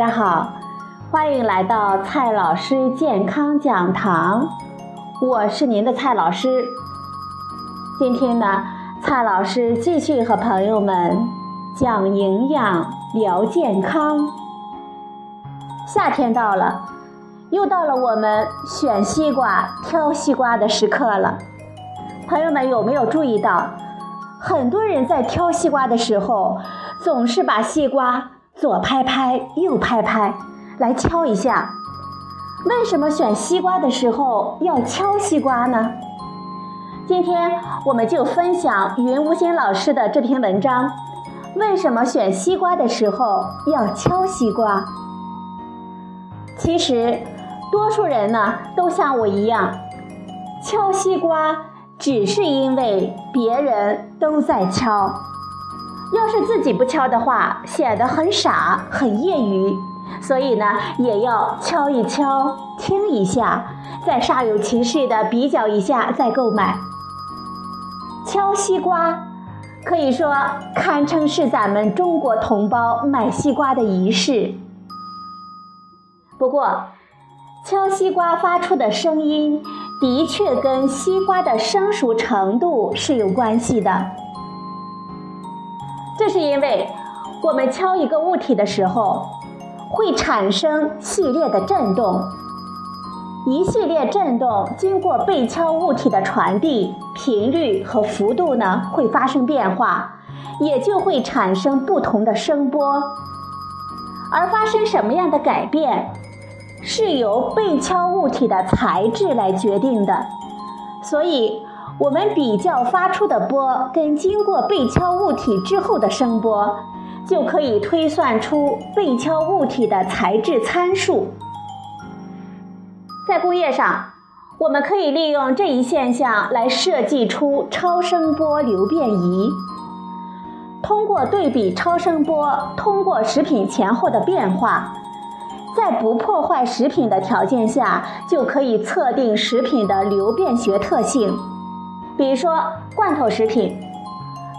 大家好，欢迎来到蔡老师健康讲堂，我是您的蔡老师。今天呢，蔡老师继续和朋友们讲营养、聊健康。夏天到了，又到了我们选西瓜、挑西瓜的时刻了。朋友们有没有注意到，很多人在挑西瓜的时候，总是把西瓜。左拍拍，右拍拍，来敲一下。为什么选西瓜的时候要敲西瓜呢？今天我们就分享云无心老师的这篇文章：为什么选西瓜的时候要敲西瓜？其实，多数人呢都像我一样，敲西瓜只是因为别人都在敲。要是自己不敲的话，显得很傻、很业余，所以呢，也要敲一敲，听一下，再煞有其事的比较一下，再购买。敲西瓜，可以说堪称是咱们中国同胞买西瓜的仪式。不过，敲西瓜发出的声音，的确跟西瓜的生熟程度是有关系的。是因为，我们敲一个物体的时候，会产生系列的振动。一系列振动经过被敲物体的传递，频率和幅度呢会发生变化，也就会产生不同的声波。而发生什么样的改变，是由被敲物体的材质来决定的。所以。我们比较发出的波跟经过被敲物体之后的声波，就可以推算出被敲物体的材质参数。在工业上，我们可以利用这一现象来设计出超声波流变仪。通过对比超声波通过食品前后的变化，在不破坏食品的条件下，就可以测定食品的流变学特性。比如说，罐头食品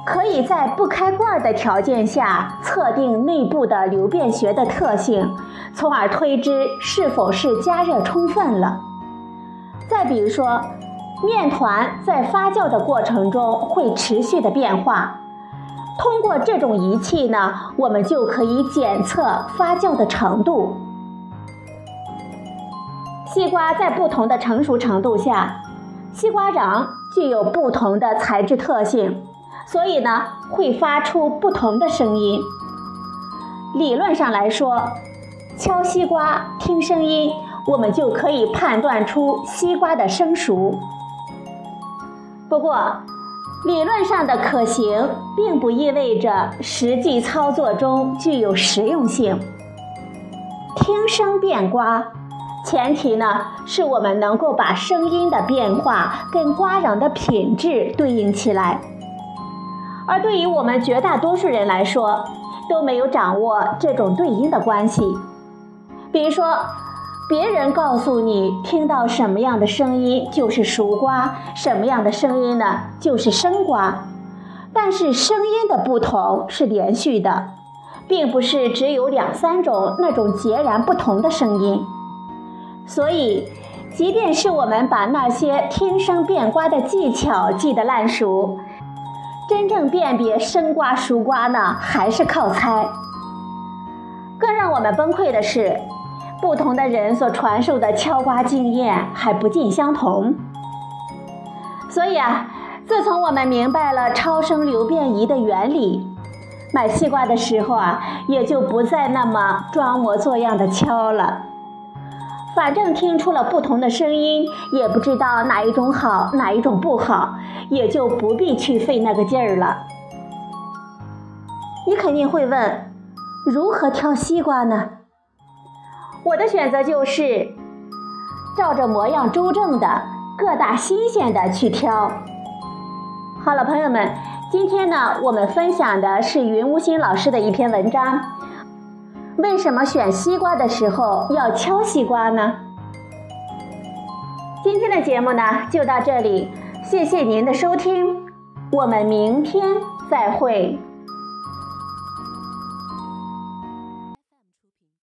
可以在不开罐的条件下测定内部的流变学的特性，从而推知是否是加热充分了。再比如说，面团在发酵的过程中会持续的变化，通过这种仪器呢，我们就可以检测发酵的程度。西瓜在不同的成熟程度下。西瓜瓤具有不同的材质特性，所以呢会发出不同的声音。理论上来说，敲西瓜听声音，我们就可以判断出西瓜的生熟。不过，理论上的可行，并不意味着实际操作中具有实用性。听声辨瓜。前提呢，是我们能够把声音的变化跟瓜瓤的品质对应起来，而对于我们绝大多数人来说，都没有掌握这种对应的关系。比如说，别人告诉你听到什么样的声音就是熟瓜，什么样的声音呢就是生瓜，但是声音的不同是连续的，并不是只有两三种那种截然不同的声音。所以，即便是我们把那些听声辨瓜的技巧记得烂熟，真正辨别生瓜熟瓜呢，还是靠猜。更让我们崩溃的是，不同的人所传授的敲瓜经验还不尽相同。所以啊，自从我们明白了超声流变仪的原理，买西瓜的时候啊，也就不再那么装模作样的敲了。反正听出了不同的声音，也不知道哪一种好，哪一种不好，也就不必去费那个劲儿了。你肯定会问，如何挑西瓜呢？我的选择就是，照着模样周正的、个大新鲜的去挑。好了，朋友们，今天呢，我们分享的是云无心老师的一篇文章。为什么选西瓜的时候要敲西瓜呢？今天的节目呢就到这里，谢谢您的收听，我们明天再会。